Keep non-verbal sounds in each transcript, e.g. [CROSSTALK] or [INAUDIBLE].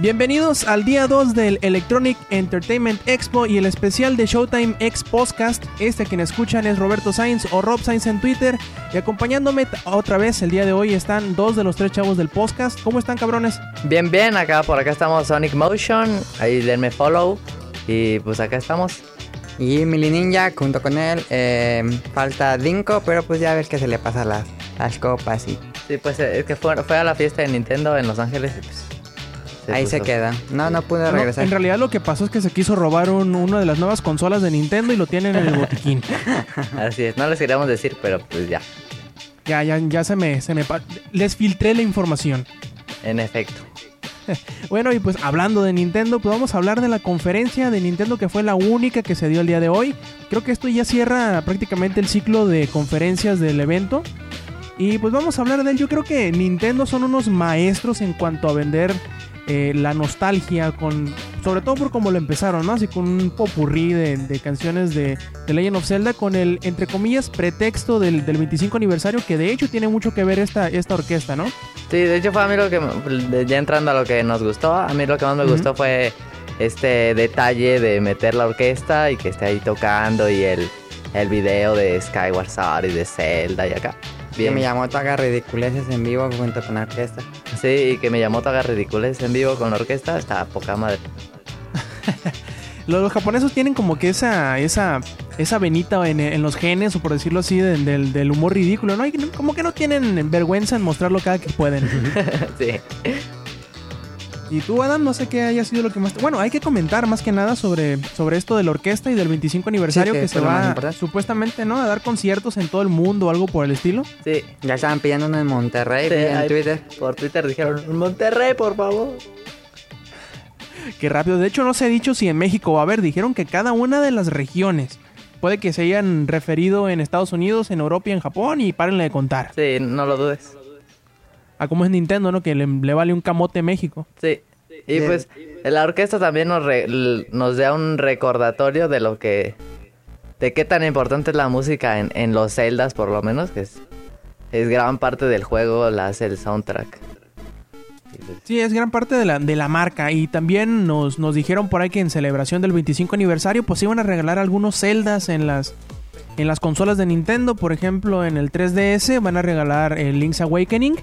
Bienvenidos al día 2 del Electronic Entertainment Expo y el especial de Showtime X Podcast. Este quien escuchan es Roberto Sainz o Rob Sainz en Twitter. Y acompañándome otra vez el día de hoy están dos de los tres chavos del podcast. ¿Cómo están, cabrones? Bien, bien. Acá por acá estamos Sonic Motion. Ahí denme follow. Y pues acá estamos. Y Mili Ninja junto con él. Eh, falta Dinko, pero pues ya ves que se le pasa las, las copas y... Sí, pues es que fue, fue a la fiesta de Nintendo en Los Ángeles y pues Ahí se queda. No, no pude regresar. en realidad lo que pasó es que se quiso robar una de las nuevas consolas de Nintendo y lo tienen en el botiquín. [LAUGHS] Así es, no les queríamos decir, pero pues ya. Ya, ya, ya se me, se me... Les filtré la información. En efecto. [LAUGHS] bueno, y pues hablando de Nintendo, pues vamos a hablar de la conferencia de Nintendo que fue la única que se dio el día de hoy. Creo que esto ya cierra prácticamente el ciclo de conferencias del evento. Y pues vamos a hablar de él. Yo creo que Nintendo son unos maestros en cuanto a vender eh, la nostalgia, con sobre todo por cómo lo empezaron, ¿no? Así con un popurrí de, de canciones de, de, Legend of Zelda, con el, entre comillas, pretexto del, del, 25 aniversario, que de hecho tiene mucho que ver esta, esta orquesta, ¿no? Sí, de hecho fue a mí lo que, ya entrando a lo que nos gustó, a mí lo que más me gustó fue este detalle de meter la orquesta y que esté ahí tocando y el, el video de Skyward Sword y de Zelda y acá. Que me llamó haga ridiculeces en vivo junto con la orquesta. Sí, y que me llamó haga ridiculeces en vivo con la orquesta, está poca madre. [LAUGHS] los, japoneses tienen como que esa, esa, esa venita en, los genes, o por decirlo así, del, del humor ridículo, ¿no? como que no tienen vergüenza en mostrarlo cada que pueden. [LAUGHS] sí. Y tú, Adam, no sé qué haya sido lo que más... Bueno, hay que comentar más que nada sobre, sobre esto de la orquesta y del 25 aniversario que, se va supuestamente, ¿no? A dar conciertos en todo el mundo o algo por el estilo. Sí, ya estaban pidiendo uno en Monterrey, en Twitter. Por Twitter dijeron, Monterrey, por favor. [LAUGHS] Qué rápido. De hecho, no se ha dicho si en México va a haber. Dijeron que cada una de las regiones puede que se hayan referido en Estados Unidos, en Europa y en Japón y párenle de contar. Sí, no lo dudes a cómo es Nintendo, ¿no? Que le, vale un camote México. Sí. Y pues la orquesta también nos, nos da un recordatorio de lo que... De qué tan importante es la música en, en los celdas, por lo menos, que es, es gran parte del juego, la hace el soundtrack. Sí, es gran parte de la, de la marca. Y también nos, nos dijeron por ahí que en celebración del 25 aniversario, pues iban a regalar algunos celdas en las, en las consolas de Nintendo. Por ejemplo, en el 3DS van a regalar el Link's Awakening.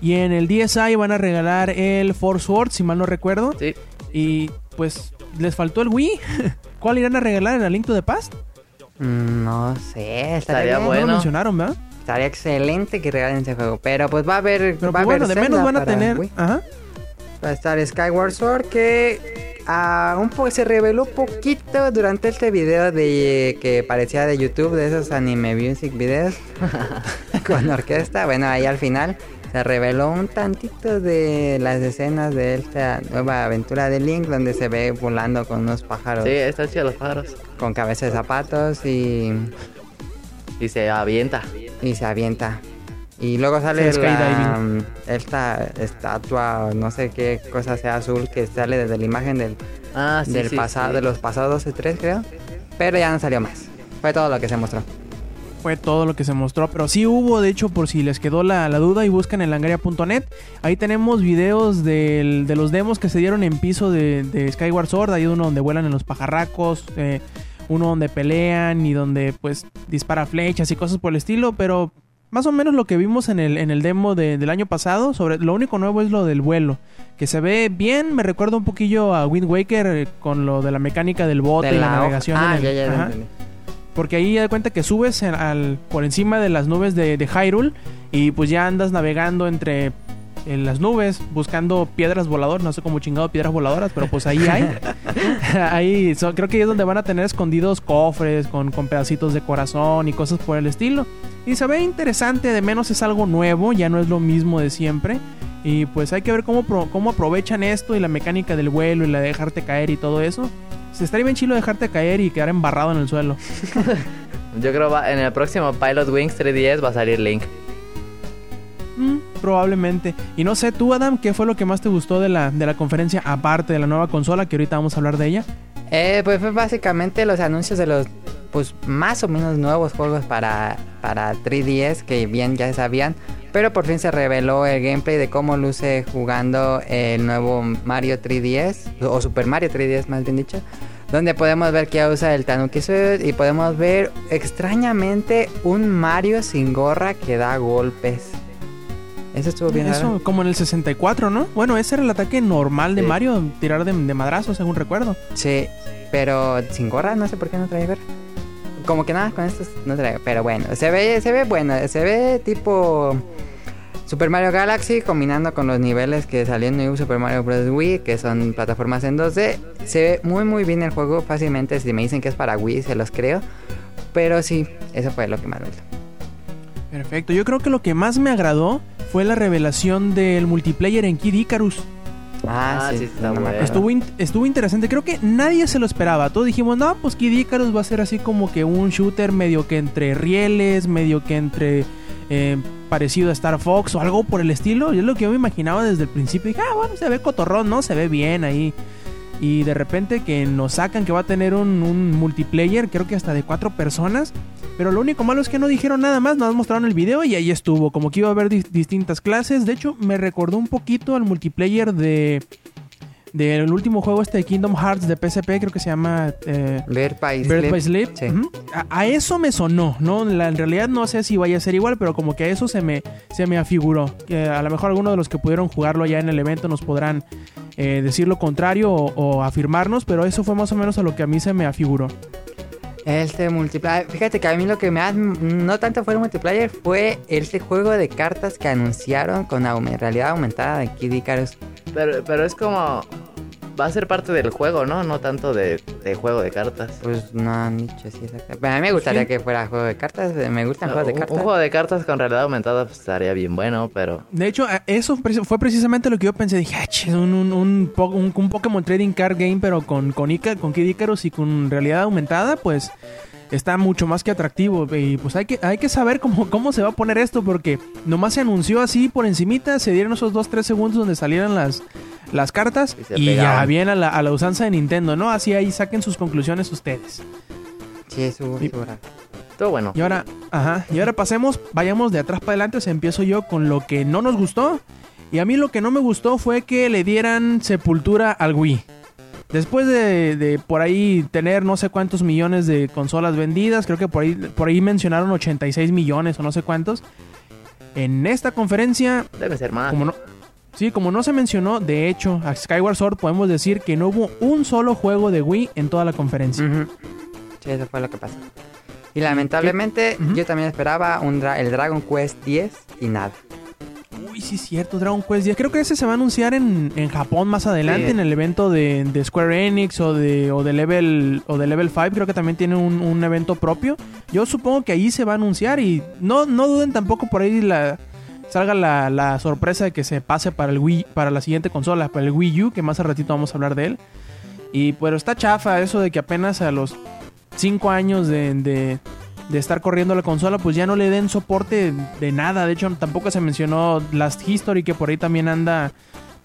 Y en el DSi van a regalar el Force Word, si mal no recuerdo. Sí. Y pues les faltó el Wii. [LAUGHS] ¿Cuál irán a regalar en el Link to the Past? Mm, no sé, estaría, bueno. No lo mencionaron, ¿verdad? Estaría excelente que regalen ese juego. Pero pues va a haber. Pero va pues, bueno, de menos van a tener. Ajá. Va a estar Skyward Sword que uh, un poco se reveló poquito durante este video de que parecía de YouTube de esos anime music videos [LAUGHS] con orquesta. Bueno, ahí al final se reveló un tantito de las escenas de esta nueva aventura de Link donde se ve volando con unos pájaros. Sí, están chidos los pájaros. Con cabeza de zapatos y... Y se avienta. Y se avienta. Y luego sale la, esta estatua, no sé qué cosa sea azul que sale desde la imagen del, ah, del pasado, de los pasados 12 3 creo. Pero ya no salió más. Fue todo lo que se mostró fue todo lo que se mostró. Pero sí hubo, de hecho, por si les quedó la, duda y buscan en langaria.net. Ahí tenemos videos de los demos que se dieron en piso de, Skyward Sword. Hay uno donde vuelan en los pajarracos. Eh, uno donde pelean y donde pues dispara flechas y cosas por el estilo. Pero más o menos lo que vimos en el, en el demo del año pasado. Sobre, lo único nuevo es lo del vuelo. Que se ve bien. Me recuerda un poquillo a Wind Waker eh, con lo de la mecánica del bote y la navegación. Ah, ya, ya, porque ahí ya da cuenta que subes al, por encima de las nubes de, de Hyrule y pues ya andas navegando entre en las nubes buscando piedras voladoras, no sé cómo chingado piedras voladoras, pero pues ahí hay. [LAUGHS] ahí creo que ahí es donde van a tener escondidos cofres con, con, pedacitos de corazón y cosas por el estilo. Y se ve interesante, de menos es algo nuevo, ya no es lo mismo de siempre. Y pues hay que ver cómo, cómo aprovechan esto y la mecánica del vuelo y la de dejarte caer y todo eso. Se estaría bien chilo dejarte caer y quedar embarrado en el suelo. [LAUGHS] Yo creo que en el próximo Pilot Wings 3DS va a salir Link. Mm, probablemente. Y no sé, tú Adam, ¿qué fue lo que más te gustó de la, de la conferencia aparte de la nueva consola que ahorita vamos a hablar de ella? Eh, pues fue básicamente los anuncios de los pues más o menos nuevos juegos para, para 3DS que bien ya sabían. pero por fin se reveló el gameplay de cómo luce jugando el nuevo Mario 3DS, o Super Mario 3DS más bien dicho, donde podemos ver que usa el Tanuki Suit y podemos ver extrañamente un Mario sin gorra que da golpes. Eso estuvo bien. Eso, raro. como en el 64, ¿no? Bueno, ese era el ataque normal de Sí. Mario, tirar de, de madrazo, según recuerdo. Sí, pero sin gorra, no sé por qué no trae gorra. Como que nada con estos no trae, pero bueno, se ve, se ve bueno, se ve tipo Super Mario Galaxy combinando con los niveles que salió en New Super Mario Bros. Wii, que son plataformas en 2D. Se ve muy muy bien el juego, fácilmente si me dicen que es para Wii se los creo. Pero sí, eso fue lo que más me gustó. Perfecto. Yo creo que lo que más me agradó fue la revelación del multiplayer en Kid Icarus. Ah, Ah, sí, sí, está no bueno. Estuvo, in- estuvo interesante. Creo que nadie se lo esperaba. Todos dijimos, no, pues Kid Icarus va a ser así como que un shooter medio que entre rieles, medio que entre eh, parecido a Star Fox o algo por el estilo. Y es lo que yo me imaginaba desde el principio. Dije, ah, bueno, se ve cotorrón, ¿no? Se ve bien ahí. Y de repente que nos sacan que va a tener un, un multiplayer, creo que hasta de cuatro personas. Pero lo único malo es que no dijeron nada más, más mostraron el video y ahí estuvo. Como que iba a haber dis- distintas clases. De hecho, me recordó un poquito al multiplayer de del último juego este de Kingdom Hearts de PSP, creo que se llama eh, Birth by Birth Sleep. by Sleep. Sí. Ujú. a, a eso me sonó, ¿no? La- en realidad no sé si vaya a ser igual, pero como que a eso se me, se me afiguró. Que a lo mejor algunos de los que pudieron jugarlo ya en el evento nos podrán eh, decir lo contrario o, o afirmarnos, pero eso fue más o menos a lo que a mí se me afiguró. Este multiplayer, fíjate que a mí lo que me ha, no tanto fue el multiplayer, fue este juego de cartas que anunciaron con realidad aumentada de Kid Icarus. Pero, pero es como. Va a ser parte del juego, ¿no? No tanto de, de juego de cartas. Pues no han dicho así exactamente. A mí me gustaría que fuera juego de cartas, eh, me gustan juegos de un, cartas. un juego de cartas con realidad aumentada pues, estaría bien bueno, pero. De hecho, a- eso fue precisamente lo que yo pensé. Dije, ah, chis, un, un, un, po- un- un Pokémon Trading Card Game, pero con, con, Ica- con Kid Icarus y con realidad aumentada, pues está mucho más que atractivo. Y pues hay que, hay que saber cómo, cómo se va a poner esto, porque nomás se anunció así por encimita, se dieron esos 2-3 segundos donde salieran las, las cartas Y ya bien a la, a la usanza de Nintendo, ¿no? Así ahí saquen sus conclusiones ustedes. Sí, estuvo Y-. Todo bueno. Y ahora, ajá, y ahora pasemos, vayamos de atrás para adelante, o sea, empiezo yo con lo que no nos gustó. Y a mí lo que no me gustó fue que le dieran sepultura al Wii. Después de, de por ahí tener no sé cuántos millones de consolas vendidas, creo que por ahí, por ahí mencionaron 86 millones o no sé cuántos. En esta conferencia, Debe ser más. como no, sí, como no se mencionó, de hecho, a Skyward Sword podemos decir que no hubo un solo juego de Wii en toda la conferencia. Sí, eso fue lo que pasó. Y lamentablemente yo también esperaba un dra- el Dragon Quest 10 y nada. Uy, sí es cierto, Dragon Quest 10. Creo que ese se va a anunciar en, en Japón más adelante, Sí. en el evento de, de Square Enix o de, o de Level o de Level 5. Creo que también tiene un, un evento propio. Yo supongo que ahí se va a anunciar y no, no duden tampoco por ahí la salga la, la sorpresa de que se pase para el Wii, para la siguiente consola, para el Wii U, que más a ratito vamos a hablar de él. Y pero está chafa eso de que apenas a los 5 años de, de, de estar corriendo la consola, pues ya no le den soporte de nada. De hecho, tampoco se mencionó Last History, que por ahí también anda,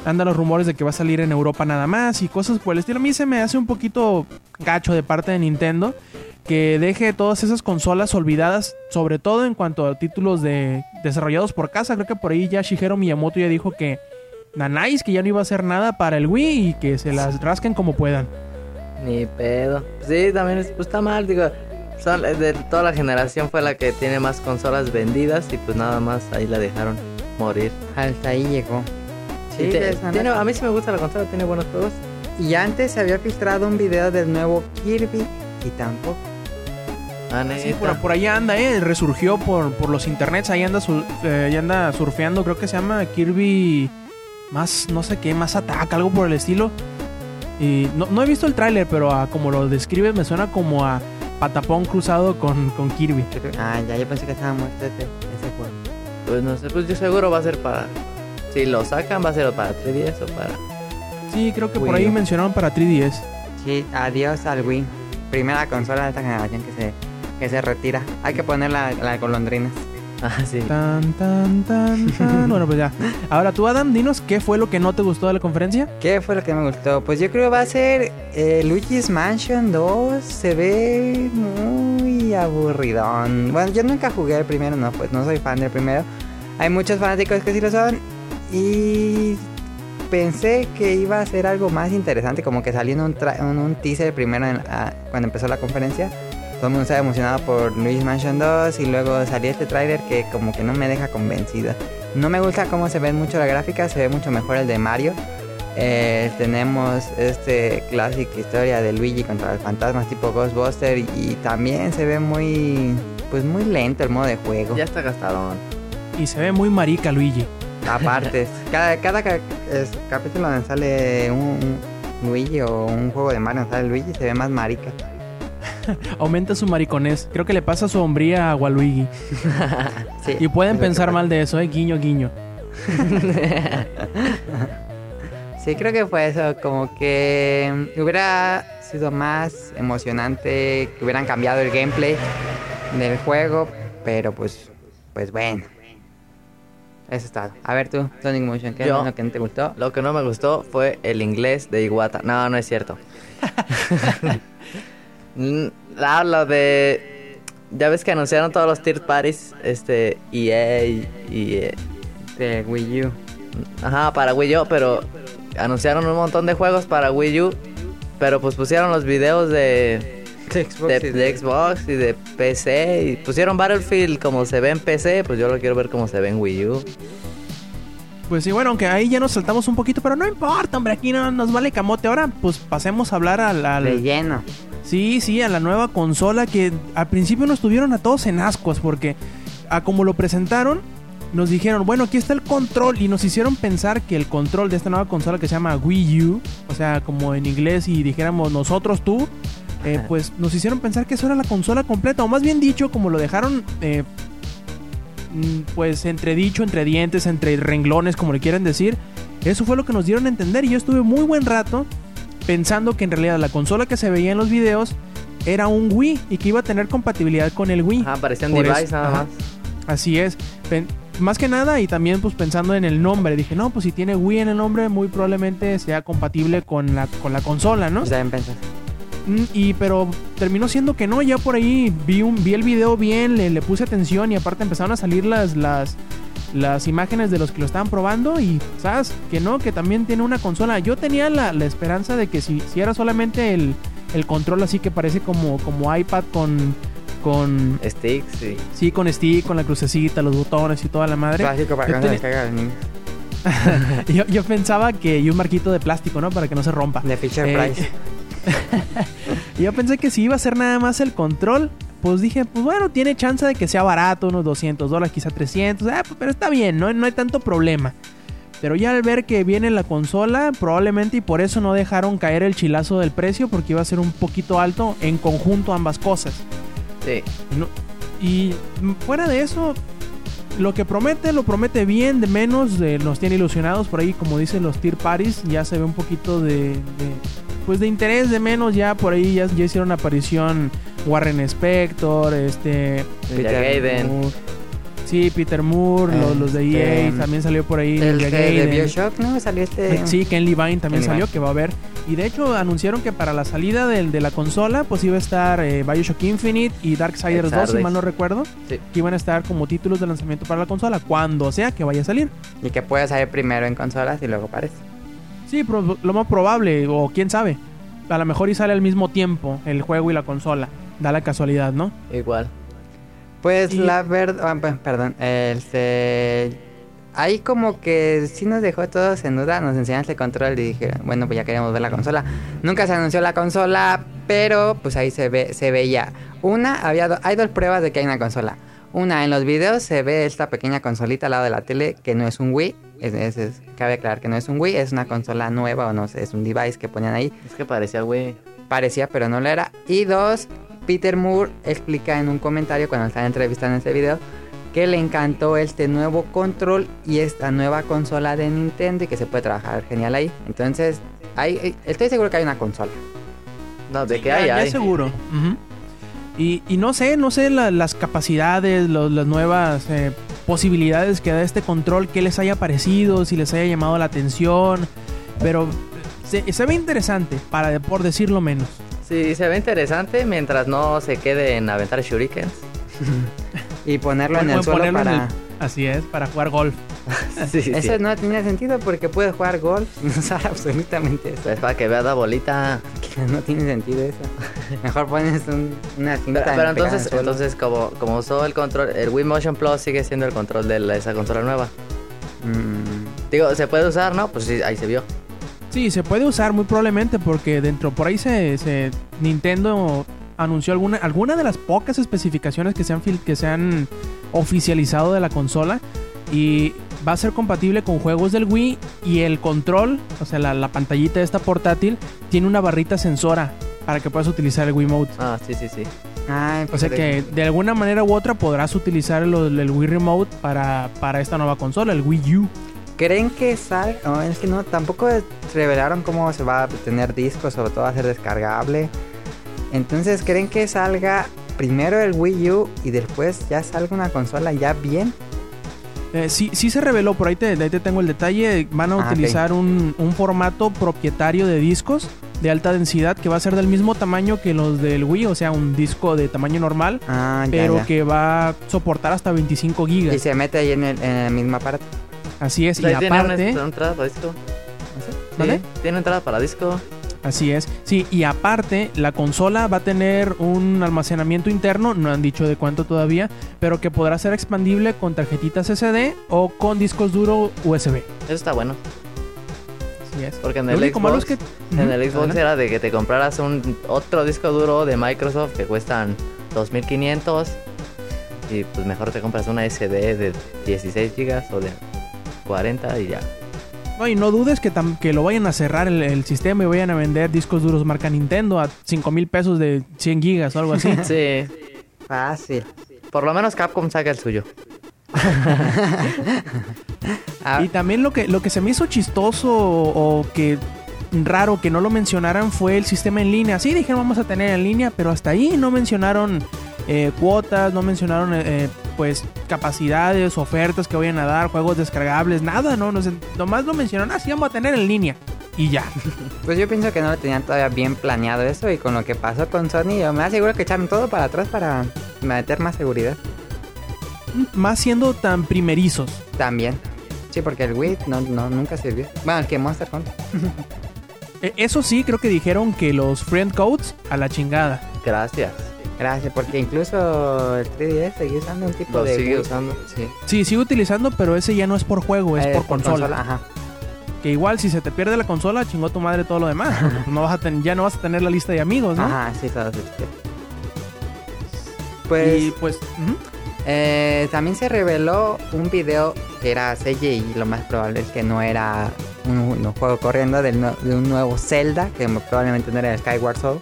anda los rumores de que va a salir en Europa nada más y cosas por el estilo. A mí se me hace un poquito gacho de parte de Nintendo que deje todas esas consolas olvidadas, sobre todo en cuanto a títulos de desarrollados por casa. Creo que por ahí ya Shigeru Miyamoto ya dijo que Nanais, que ya no iba a hacer nada para el Wii y que se las rasquen como puedan. Ni pedo. Sí, también es- pues, está mal, digo. son- de toda la generación fue la que tiene más consolas vendidas y pues nada más ahí la dejaron morir. Hasta ahí llegó. Sí, te- tiene- a mí sí me gusta la consola, tiene buenos juegos. Y antes se había filtrado un video del nuevo Kirby y tampoco. Ah, Sí, por, por ahí anda, ¿eh? Resurgió por, por los internets. Ahí anda, su- eh, ahí anda surfeando. Creo que se llama Kirby. Más, no sé qué, más ataca, algo por el estilo. Y no, no he visto el tráiler, pero a como lo describes me suena como a patapón cruzado con, con Kirby. Ah, ya, yo pensé que estaba muerto ese, ese juego. Pues no sé, pues yo seguro va a ser para. Si lo sacan, va a ser para 3DS o para. Sí, creo que por ahí U. mencionaron para 3DS. Sí, adiós al Wii. Primera consola de esta generación que se, que se retira. Hay que poner la, la golondrina. [LAUGHS] Ah, sí. Tan, tan, tan, tan. bueno, pues ya. Ahora tú, Adam, dinos qué fue lo que no te gustó de la conferencia. ¿Qué fue lo que me gustó? Pues yo creo que va a ser eh, Luigi's Mansion 2. Se ve muy aburridón. Bueno, yo nunca jugué el primero, no, pues no soy fan del primero. Hay muchos fanáticos que sí lo son. Y pensé que iba a ser algo más interesante, como que salió en un, tra- en un teaser primero en- a- cuando empezó la conferencia. Todo el mundo estaba emocionado por Luis Mansion 2 y luego salió este tráiler que como que no me deja convencida. No me gusta cómo se ven mucho la gráfica, se ve mucho mejor el de Mario. Eh, tenemos este clásica historia de Luigi contra los fantasmas tipo Ghostbuster y, y también se ve muy pues muy lento el modo de juego. Ya está gastadón. Y se ve muy marica Luigi. Aparte, cada, cada es- capítulo donde sale un, un Luigi o un juego de Mario donde sale Luigi se ve más marica. [LAUGHS] Aumenta su mariconés. Creo que le pasa su hombría a Waluigi. [LAUGHS] Sí, Y pueden pensar mal de eso, eh. Guiño, guiño. [LAUGHS] Sí, creo que fue eso, como que hubiera sido más emocionante que hubieran cambiado el gameplay del juego, pero pues, pues bueno. Eso está. A ver tú, Sonic Motion, ¿qué es Yo- lo que no te gustó? Lo que no me gustó fue el inglés de Iwata. No, no es cierto. [LAUGHS] Mm, ah, lo de... Ya ves que anunciaron todos los third parties, este, EA y... eh, De Wii U. ajá, para Wii U, pero anunciaron un montón de juegos para Wii U, pero pues pusieron los videos de, De Xbox. de, y de Xbox y de PC y pusieron Battlefield como se ve en PC, pues yo lo quiero ver como se ve en Wii U. Pues sí, bueno, aunque ahí ya nos saltamos un poquito, pero no importa, hombre, aquí no nos vale camote. Ahora, pues pasemos a hablar al... al- De lleno. Sí, sí, a la nueva consola que al principio nos tuvieron a todos en ascuas porque a como lo presentaron nos dijeron, bueno, aquí está el control y nos hicieron pensar que el control de esta nueva consola que se llama Wii U, o sea, como en inglés y dijéramos nosotros tú, eh, pues nos hicieron pensar que eso era la consola completa, o más bien dicho, como lo dejaron, eh, mm, pues entre dicho, entre dientes, entre renglones, como le quieran decir, eso fue lo que nos dieron a entender y yo estuve muy buen rato pensando que en realidad la consola que se veía en los videos era un Wii y que iba a tener compatibilidad con el Wii. Ajá, parecía un device eso, nada ajá. más. Así es. Pen- más que nada y también pues pensando en el nombre, dije, no, pues si tiene Wii en el nombre, muy probablemente sea compatible con la, con la consola, ¿no? También pensé. Mm, Y pero terminó siendo que no, ya por ahí vi un vi el video bien, le, le puse atención y aparte empezaron a salir las las las imágenes de los que lo estaban probando y sabes que no, que también tiene una consola. Yo tenía la, la esperanza de que si, si era solamente el, el control así que parece como, como iPad con con Sticks, sí. sí con stick, con la crucecita, los botones y toda la madre. Para que Yo no [LAUGHS] yo, yo pensaba que y un marquito de plástico, ¿no? Para que no se rompa. De Fisher Eh, Price. [LAUGHS] Y [LAUGHS] yo pensé que si iba a ser nada más el control, pues dije, pues bueno, tiene chance de que sea barato, unos 200 dólares, quizá 300, ah, pues, pero está bien, ¿no? no hay tanto problema. Pero ya al ver que viene la consola, probablemente y por eso no dejaron caer el chilazo del precio, porque iba a ser un poquito alto en conjunto ambas cosas. Sí. No- y fuera de eso, lo que promete, lo promete bien, de menos, de- nos tiene ilusionados por ahí, como dicen los tier parties, ya se ve un poquito de, de- pues de interés de menos, ya por ahí ya, ya hicieron aparición Warren Spector, este... Ninja Gaiden. Moore. Sí, Peter Moore, los, los de EA, Este, también salió por ahí El de, de. Bioshock, ¿no? Salió este... Sí, Ken Levine también Ken salió, Levine. que va a haber. Y de hecho anunciaron que para la salida del- de, la consola, pues iba a estar eh, Bioshock Infinite y Darksiders 2, si mal no recuerdo. Sí. Que iban a estar como títulos de lanzamiento para la consola, cuando sea que vaya a salir. Y que puede salir primero en consolas y luego parece. Sí, lo más probable, o quién sabe. A lo mejor y sale al mismo tiempo el juego y la consola. Da la casualidad, ¿no? Igual. Pues Y- la verdad, perdón, este, ahí como que sí nos dejó todos en duda, nos enseñaste el control y dije, bueno, pues ya queremos ver la consola. Nunca se anunció la consola, pero pues ahí se ve, se veía. Una, había do- hay dos pruebas de que hay una consola. Una, en los videos se ve esta pequeña consolita al lado de la tele que no es un Wii. Es, es- es- cabe aclarar que no es un Wii, es una consola nueva o no sé, es un device que ponían ahí. Es que parecía, güey. Parecía, pero no lo era. Y dos, Peter Moore explica en un comentario cuando está entrevistando en este video que le encantó este nuevo control y esta nueva consola de Nintendo y que se puede trabajar genial ahí. Entonces, hay, estoy seguro que hay una consola. No, de que Ya- hay, ya hay. seguro. Y, y no sé, no sé la- las capacidades, los- las nuevas eh, posibilidades que da este control, que les haya parecido, si les haya llamado la atención. Pero se, se ve interesante, para, por decirlo menos. Sí, se ve interesante mientras no se quede en aventar shurikens. [LAUGHS] Y ponerlo en el suelo en para... el- Así es, para jugar golf. [LAUGHS] Sí, sí. Eso no tiene sentido porque puedes jugar golf, [LAUGHS] no sabe absolutamente eso. Pues para que veas la bolita. Que [LAUGHS] no tiene sentido eso. Mejor pones un- una cinta. Pero, entonces, entonces como, como usó el control, el Wii Motion Plus sigue siendo el control de la- esa consola nueva. Mm, Digo, ¿se puede usar, no? Pues sí, ahí se vio. Sí, se puede usar muy probablemente porque dentro por ahí se, se- Nintendo anunció alguna alguna de las pocas especificaciones que se han fil- que se han oficializado de la consola y va a ser compatible con juegos del Wii y el control, o sea, la, la pantallita de esta portátil tiene una barrita sensora para que puedas utilizar el Wii Mode. Ah, sí, sí, sí. Ay, O sea pues, que de alguna manera u otra podrás utilizar el, el Wii Remote para, para esta nueva consola, el Wii U. ¿Creen que salga? No, es que no, tampoco revelaron cómo se va a tener discos, sobre todo va a ser descargable. Entonces, ¿creen que salga primero el Wii U y después ya salga una consola ya bien? Eh, sí, sí se reveló, por ahí te, ahí te tengo el detalle. Van a Ah, utilizar un, un formato propietario de discos de alta densidad que va a ser del mismo tamaño que los del Wii, o sea, un disco de tamaño normal, Ah, ya, pero ya. que va a soportar hasta 25 Y gigas. se mete ahí en el, en el mismo aparato. Así es, y Ahí tiene una, aparte, una entrada para disco. Sí, tiene entrada para disco. Así es, sí, y aparte, la consola va a tener un almacenamiento interno, no han dicho de cuánto todavía, pero que podrá ser expandible con tarjetitas SD o con discos duros USB. Eso está bueno. Así es. Porque en el único malo es Xbox, que en el Xbox adelante. era de que te compraras un otro disco duro de Microsoft que cuestan 2500 y pues mejor te compras una SD de 16 gigas o de 40 y ya. No, y no dudes que, tam- que lo vayan a cerrar el, el sistema y vayan a vender discos duros marca Nintendo a 5 mil pesos de 100 gigas o algo así. [LAUGHS] Sí, Fácil. por lo menos Capcom saca el suyo. [LAUGHS] Ah, Y también lo que, lo que se me hizo chistoso o, o que raro que no lo mencionaran fue el sistema en línea. Sí, dijeron vamos a tener en línea, pero hasta ahí no mencionaron eh, cuotas, no mencionaron eh, eh, pues capacidades, ofertas que vayan a dar, juegos descargables, nada, no, no sé, nomás lo mencionaron, así vamos a tener en línea. Y ya. [LAUGHS] Pues yo pienso que no lo tenían todavía bien planeado eso y con lo que pasó con Sony, yo me aseguro que echaron todo para atrás para meter más seguridad. Más siendo tan primerizos. También. Sí, porque el Wii no, no, nunca sirvió. Bueno, el que Monster Hunter. [LAUGHS] Eh, eso sí, creo que dijeron que los friend codes a la chingada. Gracias. Gracias, porque incluso el 3DS sigue usando un tipo Lo de sigue usando. Sí. Sí, sigo utilizando, pero ese ya no es por juego, es Eh, por consola. Ajá. Que igual si se te pierde la consola, chingó tu madre todo lo demás. [LAUGHS] no vas a ten- ya no vas a tener la lista de amigos, ¿no? Ajá, sí, todo se pierde. Pues y pues, eh, también se reveló un video que era CGI. Lo más probable es que no era un, un juego corriendo del de un nuevo Zelda, que probablemente no era el Skyward Sword.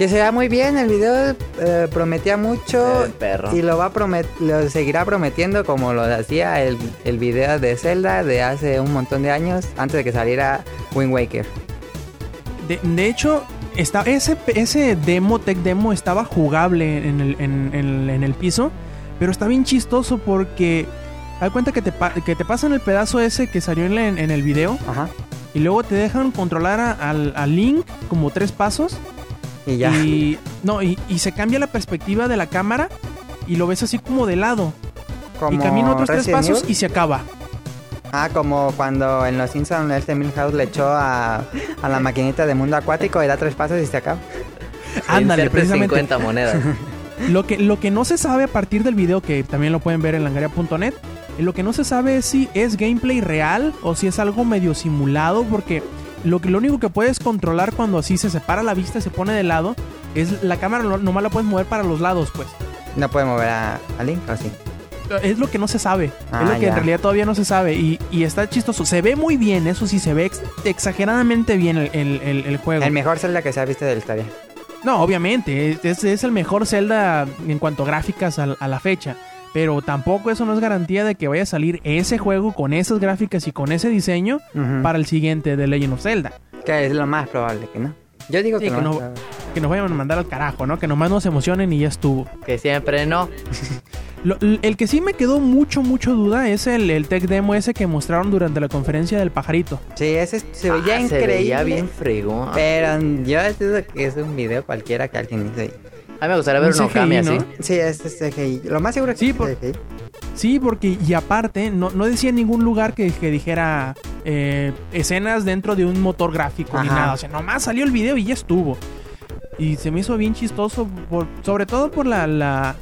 Que se ve muy bien, el video eh, prometía mucho El perro. y lo va a promet lo seguirá prometiendo como lo hacía el, el video de Zelda de hace un montón de años antes de que saliera Wind Waker. de, de hecho, está, ese, ese demo, tech demo, estaba jugable en el, en, en- en el piso, pero está bien chistoso porque... Hay cuenta que te, que te pasan el pedazo ese que salió en, la- en el video Ajá. y luego te dejan controlar a- al, al Link como tres pasos Y ya. Y no, y, y se cambia la perspectiva de la cámara y lo ves así como de lado. y camina otros tres pasos Evil. y se acaba. Ah, como cuando en Los Simpsons este Milhouse le echó a, a la maquinita de mundo acuático y da tres pasos y se acaba. Ándale, precisamente. 50 monedas. [LAUGHS] Lo que, lo que no se sabe a partir del video, que también lo pueden ver en langaria.net, lo que no se sabe es si es gameplay real o si es algo medio simulado, porque lo, que, lo único que puedes controlar cuando así se separa la vista y se pone de lado es la cámara, no- nomás la puedes mover para los lados, pues. No puede mover a, a Link, ¿o sí? Es lo que no se sabe. Ah, es lo que ya. en realidad todavía no se sabe. Y, y está chistoso. Se ve muy bien, eso sí, se ve ex- exageradamente bien el, el- el- el juego. El mejor Zelda que se ha visto de la historia. No, obviamente. Es, es- es el mejor Zelda en cuanto a gráficas a, a la fecha. Pero tampoco eso no es garantía de que vaya a salir ese juego con esas gráficas y con ese diseño para el siguiente de Legend of Zelda. Que es lo más probable que no. Yo digo Sí, que, que no. no. Que nos vayan a mandar al carajo, ¿no? Que nomás nos emocionen y ya estuvo. que siempre no. [LAUGHS] Lo- el que sí me quedó mucho, mucho duda es el, el tech demo ese que mostraron durante la conferencia del pajarito. Sí, ese se veía Ah, increíble. Se veía bien fregón. Pero yo dudo que es un video cualquiera que alguien hizo ahí. A mí me gustaría ver Un Okami CGI, ¿no? así. Sí, es es CGI. Lo más seguro que Sí, es por- CGI. Sí, porque y aparte, no, no decía en ningún lugar que, que dijera eh, escenas dentro de un motor gráfico ni nada. O sea, nomás salió el video y ya estuvo. Y se me hizo bien chistoso, por- sobre todo por la, la,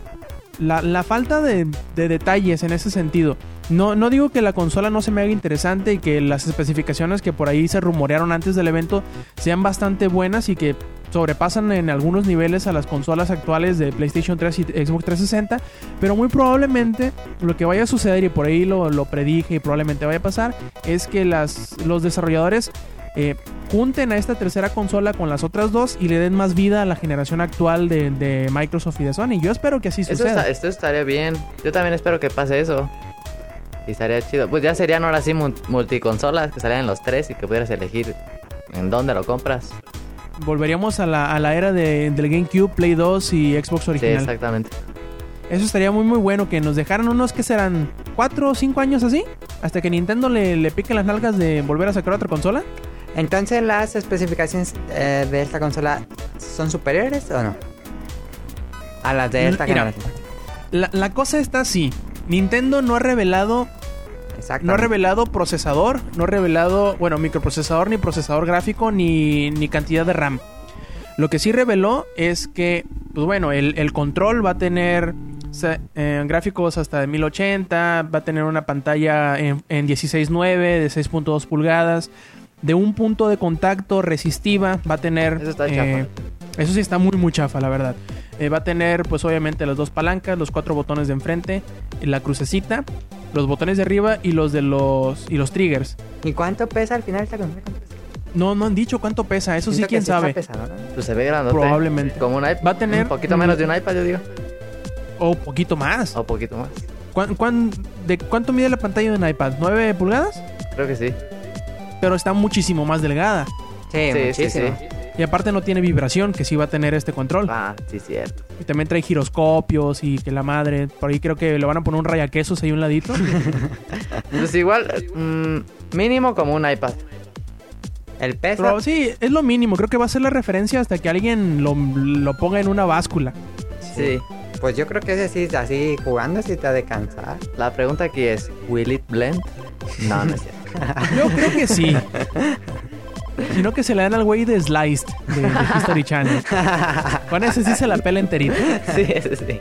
la, la falta de, de detalles en ese sentido. No, no digo que la consola no se me haga interesante y que las especificaciones que por ahí se rumorearon antes del evento sean bastante buenas y que sobrepasan en algunos niveles a las consolas actuales de PlayStation 3 y Xbox 360, pero muy probablemente lo que vaya a suceder, y por ahí lo, lo predije y probablemente vaya a pasar, es que las, los desarrolladores eh, junten a esta tercera consola con las otras dos y le den más vida a la generación actual de, de Microsoft y de Sony. Yo espero que así Eso suceda. está- esto estaría bien. Yo también espero que pase eso. Y estaría chido. Pues ya serían ahora sí mu- multiconsolas que salieran los tres y que pudieras elegir en dónde lo compras. Volveríamos a la, a la era de- del GameCube, Play 2 y Xbox Sí, original. exactamente. Eso estaría muy muy bueno que nos dejaran unos que serán 4 o 5 años así, hasta que Nintendo le, le pique las nalgas de volver a sacar otra consola. Entonces, ¿las especificaciones eh, de esta consola son superiores o no? A las de esta Mira, generación. La, la cosa está así. Nintendo no ha revelado. No ha revelado procesador, no ha revelado, bueno, microprocesador, ni procesador gráfico, ni, ni cantidad de RAM. Lo que sí reveló es que, pues bueno, el, el control va a tener eh, gráficos hasta de 1080, va a tener una pantalla en, en 16.9 de 6.2 pulgadas, de un punto de contacto resistiva, va a tener... Eso está eh, chafa. eso sí está muy, muy chafa, la verdad. Eh, va a tener, pues obviamente, las dos palancas, los cuatro botones de enfrente, la crucecita, los botones de arriba y los de los y los triggers. ¿Y cuánto pesa al final esta consola? No, no han dicho cuánto pesa, eso sí, Siento quién sabe. pesado, ¿no? Pues se ve grandote. Probablemente. Como un iPad. Va a tener- Un poquito menos de un iPad, yo digo. O poquito más. O poquito más. ¿Cuán- cuán- de cuánto mide la pantalla de un iPad? ¿9 pulgadas? Creo que sí. Pero está muchísimo más delgada. Sí, Sí, sí, muchísimo. sí. Y aparte no tiene vibración, que sí va a tener este control. Ah, sí, cierto. Y también trae giroscopios y que la madre. Por ahí creo que le van a poner un rayaquesos ahí a un ladito. [LAUGHS] Pues igual, mm, mínimo como un iPad. El peso. Pero sí, es lo mínimo. Creo que va a ser la referencia hasta que alguien lo, lo ponga en una báscula. Sí. Pues yo creo que ese sí, así jugando, sí te ha de cansar. La pregunta aquí es, ¿will it blend? No, no es cierto. Yo creo que sí. [LAUGHS] Sino que se le dan al güey de Sliced de, de History Channel. Con ese sí se la pela enterita. [LAUGHS] sí, ese sí.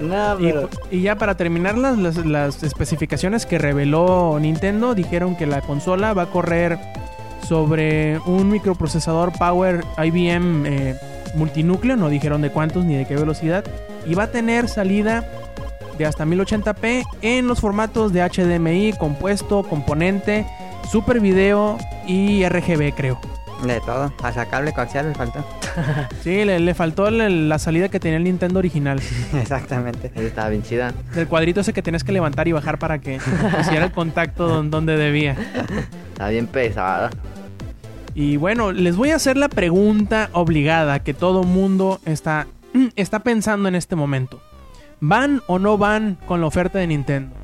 No, Y, pero... y ya para terminar las, las, las especificaciones que reveló Nintendo, dijeron que la consola va a correr sobre un microprocesador Power IBM eh, multinúcleo, no dijeron de cuántos ni de qué velocidad, y va a tener salida de hasta 1080p en los formatos de HDMI, compuesto, componente, super video y RGB creo. De todo. Hasta cable coaxial le faltó. [LAUGHS] Sí, le, le faltó la, la salida que tenía el Nintendo original. [LAUGHS] Exactamente. Estaba bien chida. Del cuadrito ese que tenías que levantar y bajar para que hiciera el contacto don- donde debía. Estaba bien pesada. Y bueno, les voy a hacer la pregunta obligada que todo mundo está, [CLEARS THROAT] está pensando en este momento. ¿Van o no van con la oferta de Nintendo?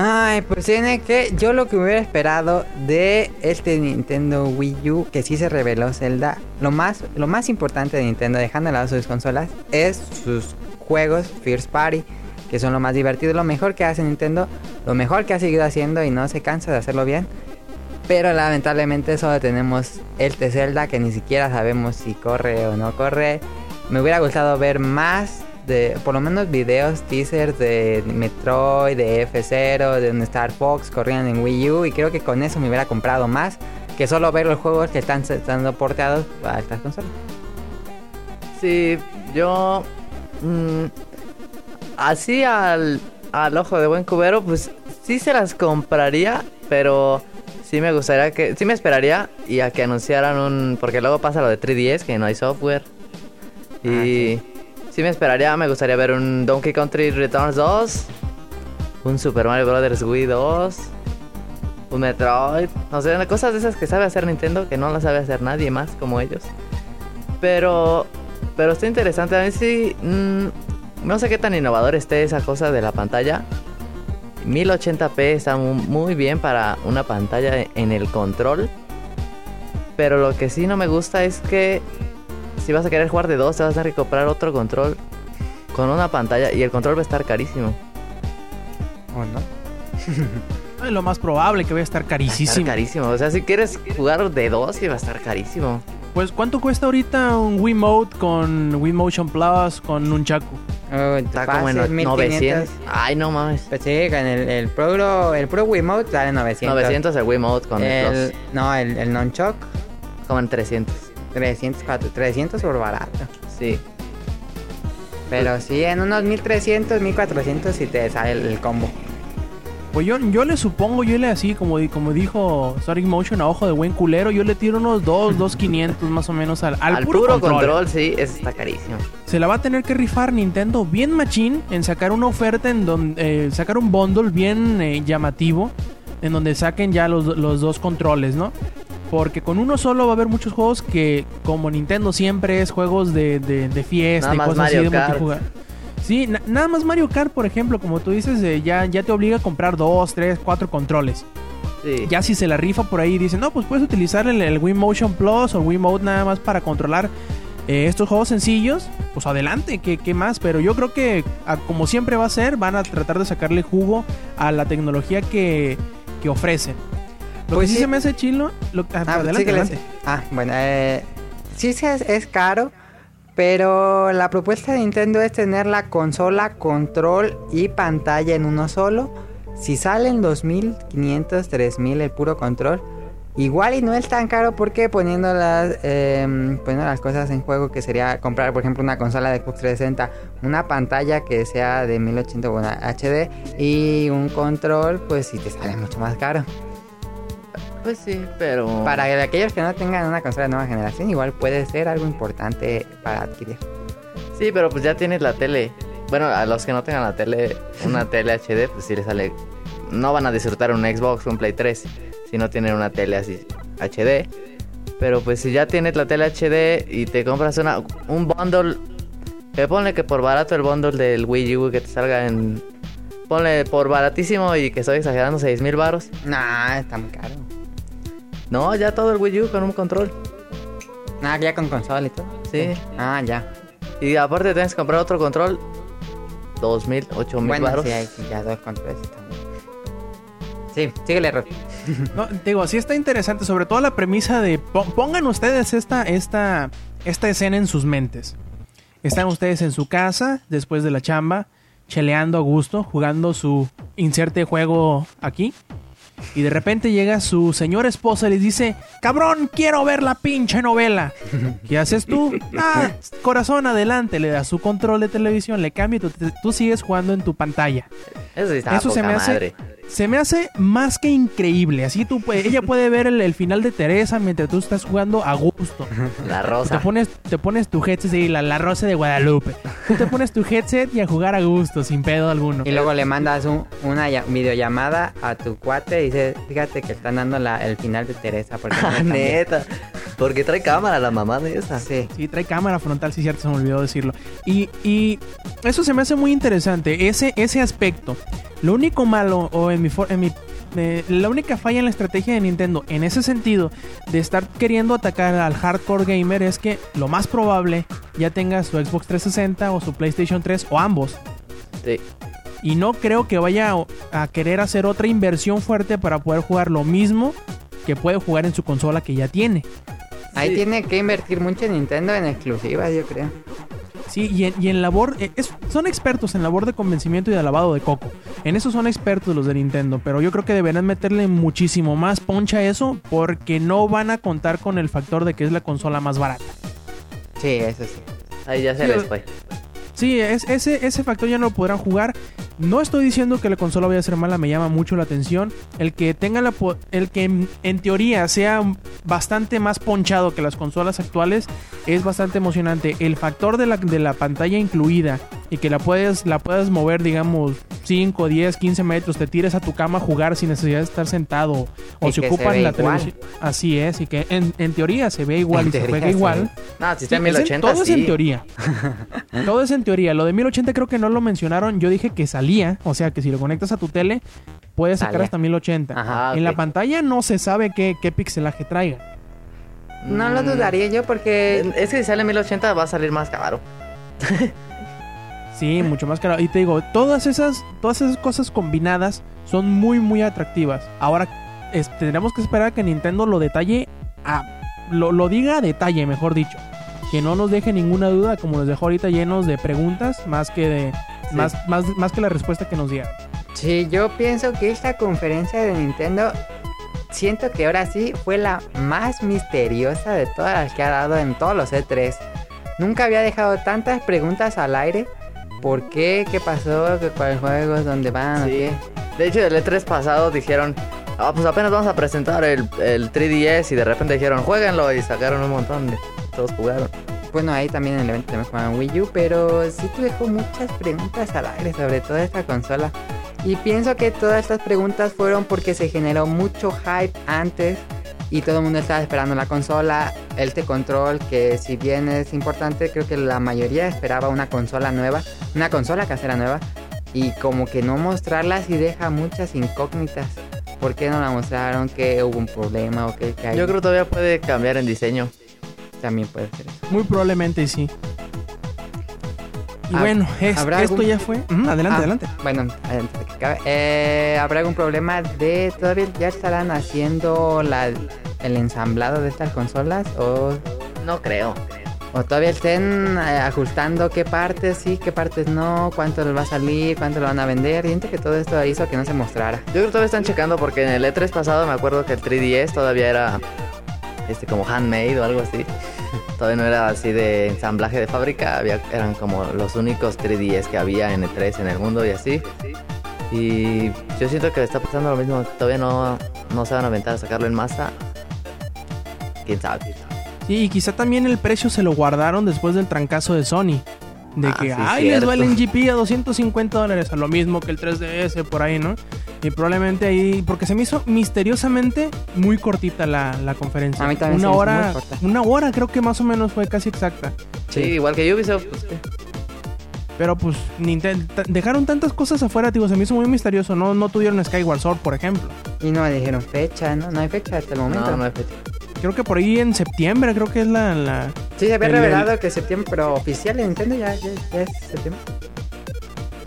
Ay, pues tiene que. Yo lo que hubiera esperado de este Nintendo Wii U, que sí se reveló Zelda, lo más, lo más importante de Nintendo, dejando de lado sus consolas, es sus juegos First Party, que son lo más divertido, lo mejor que hace Nintendo, lo mejor que ha seguido haciendo y no se cansa de hacerlo bien. Pero lamentablemente solo tenemos este Zelda que ni siquiera sabemos si corre o no corre. Me hubiera gustado ver más de, por lo menos videos, teasers de Metroid, de F0, de un Star Fox corrían en Wii U y creo que con eso me hubiera comprado más que solo ver los juegos que están siendo porteados a estas consolas. Sí, yo... mm, así al, al ojo de buen cubero, pues sí se las compraría, pero sí me gustaría que... Sí me esperaría y a que anunciaran un... Porque luego pasa lo de 3DS, que no hay software. Y... sí. Me esperaría, me gustaría ver un Donkey Country Returns 2. Un Super Mario Bros. Wii 2. Un Metroid. No sé, cosas de esas que sabe hacer Nintendo que no las sabe hacer nadie más como ellos. Pero, pero está interesante. A mí sí, mm, no sé qué tan innovador esté esa cosa de la pantalla. 1080p está mu- muy bien para una pantalla en el control. Pero lo que sí no me gusta es que si vas a querer jugar de dos, te vas a tener que comprar otro control con una pantalla y el control va a estar carísimo. ¿O no? [LAUGHS] Es lo más probable que vaya a estar Va a estar carísimo. carísimo. O sea, si quieres jugar de dos, sí va a estar carísimo. Pues, ¿cuánto cuesta ahorita un Wiimote con Wii Motion Plus con un Chaco? Oh, Está como en 1500. 900. Ay, no mames. Pues sí, con el, el Pro, el Pro Wiimote sale 900. 900 el Wiimote con el, El, Plus. no, el, el Nunchuck, Como en 300. 300, 400, 300 por barato. Sí. Pero sí, en unos 1300, 1400 si te sale el, el combo. Pues yo, yo le supongo, yo le así, como, como dijo Sonic Motion a ojo de buen culero, yo le tiro unos 2, 2,500 más o menos al, al, Al, puro, puro, control. control. sí, ese está carísimo. Se la va a tener que rifar Nintendo bien machín en sacar una oferta en donde eh, sacar un bundle bien eh, llamativo en donde saquen ya los, los dos controles, ¿no? Porque con uno solo va a haber muchos juegos que, como Nintendo siempre es juegos de, de, de fiesta y cosas así de Kart. multijugador. Sí, na- nada más Mario Kart, por ejemplo, como tú dices, eh, ya, ya te obliga a comprar dos, tres, cuatro controles. Sí. Ya si se la rifa por ahí, dicen, no, pues puedes utilizar el, el Wii Motion Plus o Wii Mode nada más para controlar eh, estos juegos sencillos. Pues adelante, ¿qué, qué más? Pero yo creo que, a- como siempre va a ser, van a tratar de sacarle jugo a la tecnología que, que ofrecen. Lo Pues que sí, sí. se me hace chilo. lo- ah, Ah, adelante, adelante. Ah, bueno, eh, sí sí es, es caro, pero la propuesta de Nintendo es tener la consola, control y pantalla en uno solo. Si salen 2500, 3000 el puro control, igual y no es tan caro porque poniendo las, em, poniendo las cosas en juego que sería comprar, por ejemplo, una consola de Xbox 360, una pantalla que sea de 1080 bueno, HD y un control, pues sí te sale mucho más caro. Pues sí, pero. Para aquellos que no tengan una consola de nueva generación, igual puede ser algo importante para adquirir. Sí, pero pues ya tienes la tele. Bueno, a los que no tengan la tele, una [LAUGHS] tele HD, pues sí les sale. No van a disfrutar un Xbox un Play 3 si no tienen una tele así HD. Pero pues si ya tienes la tele HD y te compras una, un bundle, que ponle que por barato el bundle del Wii U que te salga en. Ponle por baratísimo y que estoy exagerando, 6 mil baros. Nah, está muy caro. No, ya todo el Wii U con un control. Nah, ya con consola y todo. Sí. Ah, ya. Y aparte tienes que comprar otro control. 2 mil, 8 mil Bueno, baros. sí, hay ya dos controles. también. Sí, síguele, Rod. [LAUGHS] No, digo, sí está interesante, sobre todo la premisa de po- pongan ustedes esta, esta, esta escena en sus mentes. Están ustedes en su casa, después de la chamba, cheleando a gusto, jugando su inserte juego aquí. Y de repente llega su señora esposa y les dice, cabrón, quiero ver la pinche novela. ¿Qué haces tú? [LAUGHS] Ah, corazón, adelante, le das su control de televisión, le cambia y tú, tú sigues jugando en tu pantalla. Eso Eso se me hace madre. Se me hace más que increíble. Así tú ella puede ver el, el final de Teresa mientras tú estás jugando a gusto. La Te rosa. pones, te pones tu headset y la, la rosa de Guadalupe. Tú te pones tu headset y a jugar a gusto, sin pedo alguno. Y luego le mandas un- una videollamada a tu cuate y dices, fíjate que están dando la- el final de Teresa. Porque [LAUGHS] Ah, cambié". neta. Porque trae cámara la mamá de esa. Sí. Sí, trae cámara frontal, sí, cierto, se me olvidó decirlo. Y, y eso se me hace muy interesante, ese, ese aspecto. Lo único malo, o en mi, for- en mi eh, la única falla en la estrategia de Nintendo, en ese sentido, de estar queriendo atacar al hardcore gamer, es que lo más probable ya tenga su Xbox 360 o su PlayStation 3 o ambos. Sí. Y no creo que vaya a, querer hacer otra inversión fuerte para poder jugar lo mismo que puede jugar en su consola que ya tiene. Ahí Sí. tiene que invertir mucho en Nintendo en exclusivas, yo creo. Sí, y en, y en labor, eh, es- son expertos en labor de convencimiento y de lavado de coco. En eso son expertos los de Nintendo, pero yo creo que deberán meterle muchísimo más poncha a eso porque no van a contar con el factor de que es la consola más barata. Sí, eso sí. Ahí ya se Sí, les fue. Sí, es, ese, ese factor ya no lo podrán jugar. No estoy diciendo que la consola vaya a ser mala, me llama mucho la atención. El que tenga la el que en, teoría sea bastante más ponchado que las consolas actuales es bastante emocionante. El factor de la, de la pantalla incluida y que la puedes, la puedas mover, digamos, 5, 10, 15 metros, te tires a tu cama a jugar sin necesidad de estar sentado. O Y se ocupan ve la televisión. Así es, y que en, en teoría se ve igual [LAUGHS] En y se juega igual. No, si está en es en- 1080, todo sí. es en teoría. todo es en [LAUGHS] teoría. Lo de 1080 creo que no lo mencionaron. Yo dije que salía. O sea que si lo conectas a tu tele, puedes sacar Salía. hasta 1080. Ajá. Ah, En la pantalla no se sabe qué, qué pixelaje traiga. No lo Mm, dudaría yo porque... Es que si sale en 1080 va a salir más caro. Sí, mucho más caro. Y te digo, todas esas, todas esas cosas combinadas son muy, muy atractivas. Ahora es- tendremos que esperar a que Nintendo lo detalle, a, lo, lo diga a detalle, mejor dicho. Que no nos deje ninguna duda, como nos dejó ahorita llenos de preguntas, más que de, Sí. más, más, más que la respuesta que nos dieron. Sí, yo pienso que esta conferencia de Nintendo, siento que ahora sí fue la más misteriosa de todas las que ha dado en todos los E3. Nunca había dejado tantas preguntas al aire. ¿Por qué? ¿Qué pasó? ¿Qué cuáles juegos? ¿Dónde van? ¿O Sí. qué? De hecho, el E3 pasado dijeron, ah, pues apenas vamos a presentar el, el 3DS y de repente dijeron, jueguenlo y sacaron un montón de... Todos jugaron. Bueno, ahí también en el evento también jugaban Wii U, pero sí te dejó muchas preguntas al aire sobre toda esta consola. Y pienso que todas estas preguntas fueron porque se generó mucho hype antes y todo el mundo estaba esperando la consola, el T-Control, que si bien es importante, creo que la mayoría esperaba una consola nueva, una consola casera nueva, y como que no mostrarla sí deja muchas incógnitas. ¿Por qué no la mostraron? ¿Que hubo un problema o qué? que hay? Yo creo que todavía puede cambiar en diseño. También puede ser eso. Muy probablemente sí. Y Hab- bueno, es- ¿habrá esto algún- ya fue. Ujú, adelante, Ah, adelante. Bueno, acabe, eh, ¿habrá algún problema de todavía ya estarán haciendo la, el ensamblado de estas consolas o, No creo. o todavía estén eh, ajustando qué partes sí, qué partes no, cuánto les va a salir, cuánto lo van a vender? Siento que todo esto hizo que no se mostrara. Yo creo que todavía están checando porque en el E3 pasado me acuerdo que el 3DS todavía era este como handmade o algo así. Todavía no era así de ensamblaje de fábrica, había, eran como los únicos 3DS que había en E3 en el mundo y así. Y yo siento que está pasando lo mismo, todavía no, no se van a aventar a sacarlo en masa. ¿Quién sabe? Sí, y quizá también el precio se lo guardaron después del trancazo de Sony. De Ah, que, sí, ay, les cierto. va el NGP a 250 dólares, a lo mismo que el 3DS por ahí, ¿no? Y probablemente ahí, porque se me hizo misteriosamente muy cortita la, la conferencia. A mí también se una me hizo hora, muy corta. una hora creo que más o menos fue casi exacta. Sí, igual que Ubisoft. pues, ¿qué? Pero pues Ninten- ta- dejaron tantas cosas afuera, digo, se me hizo muy misterioso. No, no tuvieron Skyward Sword, por ejemplo. Y no me dijeron fecha, ¿no? No hay fecha hasta el momento. No, no hay fecha. Creo que por ahí en septiembre, creo que es la... la- Sí, se había El- revelado que septiembre, pero oficial de Nintendo ya, ya, ya es septiembre.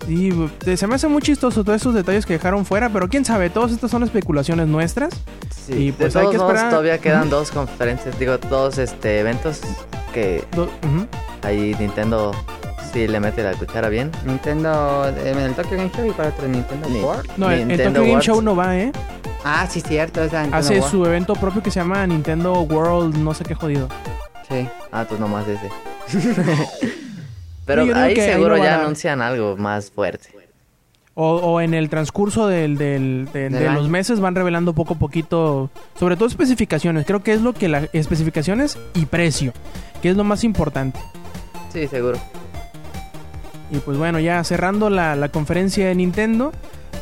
Y eh, se me hace muy chistoso todos esos detalles que dejaron fuera, pero quién sabe, todas estas son especulaciones nuestras. Sí, Y, pues, de hay todos que modos, esperar. todavía quedan dos conferencias, digo, dos este, eventos que Do- ujú. ahí Nintendo sí le mete la cuchara bien. Nintendo, eh, en el Tokyo Game Show y para otro Nintendo Ni- World. No, el- el Nintendo Tokyo Game. Show no va, ¿eh? Ah, sí, cierto, esa Hace su evento propio que se llama Nintendo World, no sé qué jodido. Sí. Ah, pues nomás ese. [LAUGHS] Pero ahí seguro no ya anuncian algo más fuerte. O, o en el transcurso del, del- de, Del de año. los meses van revelando poco a poquito, sobre todo especificaciones. Creo que es lo que las especificaciones y precio, que es lo más importante. Sí, seguro. Y pues bueno, ya cerrando la, la conferencia de Nintendo,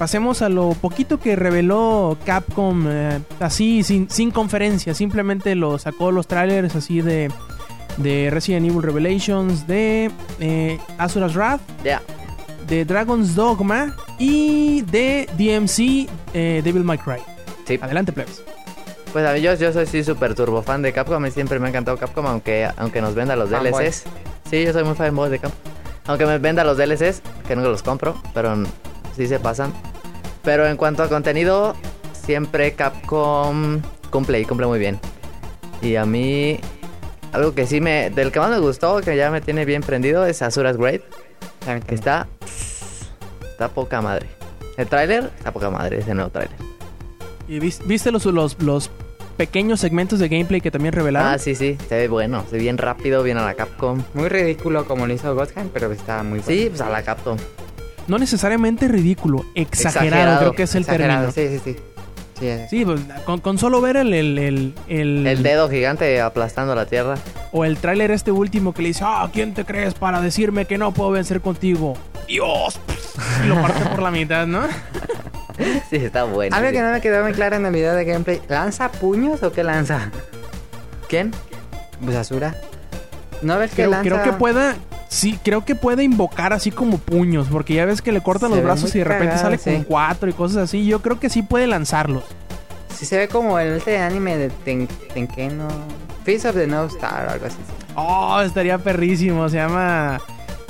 pasemos a lo poquito que reveló Capcom, eh, así sin, sin conferencia, simplemente lo sacó los trailers así de, de Resident Evil Revelations, de eh, Asura's Wrath, de Dragon's Dogma y de DMC eh, Devil May Cry. Sí. Adelante, plebes. Pues a mí yo, yo soy sí súper turbo fan de Capcom. A mí siempre me ha encantado Capcom, aunque, aunque nos venda los Fanboy. DLCs. Sí, yo soy muy fanboy de Capcom. Aunque me venda los DLCs, que nunca los compro, pero sí se pasan. Pero en cuanto a contenido, siempre Capcom cumple y cumple muy bien. Y a mí, algo que sí me. Del que más me gustó, que ya me tiene bien prendido, es Asura's Great. También, Que está. Está poca madre. El tráiler, está poca madre, ese nuevo tráiler. ¿Y vis- viste los, los, los pequeños segmentos de gameplay que también revelaron? Ah, sí, sí, se ve bueno, se ve bien rápido, bien a la Capcom. Muy ridículo como lo hizo Godheim, pero está muy bueno. Sí, pues a la Capcom. No necesariamente ridículo, exagerado, Exagerado, creo que es el Exagerado, término. Sí, sí, sí. Sí, es- Sí, pues, con, con solo ver el, el, el, el- El dedo gigante aplastando la tierra. o el tráiler este último que le dice, ah, ¿quién te crees para decirme que no puedo vencer contigo? Dios. Y lo parte por la mitad, ¿no? [LAUGHS] Sí, está bueno. Algo sí. que no me quedó muy claro en el video de gameplay. ¿Lanza puños o qué lanza? ¿Quién? Pues Asura. ¿No ves que lanza? creo que pueda, sí, creo que puede invocar así como puños, porque ya ves que le cortan Se los brazos y de repente cagado, sale sí. con cuatro y cosas así. Yo creo que sí puede lanzarlos. Sí se ve como el este anime de Ten Tenkeno... Face of the No Star o algo así. Oh, estaría perrísimo. Se llama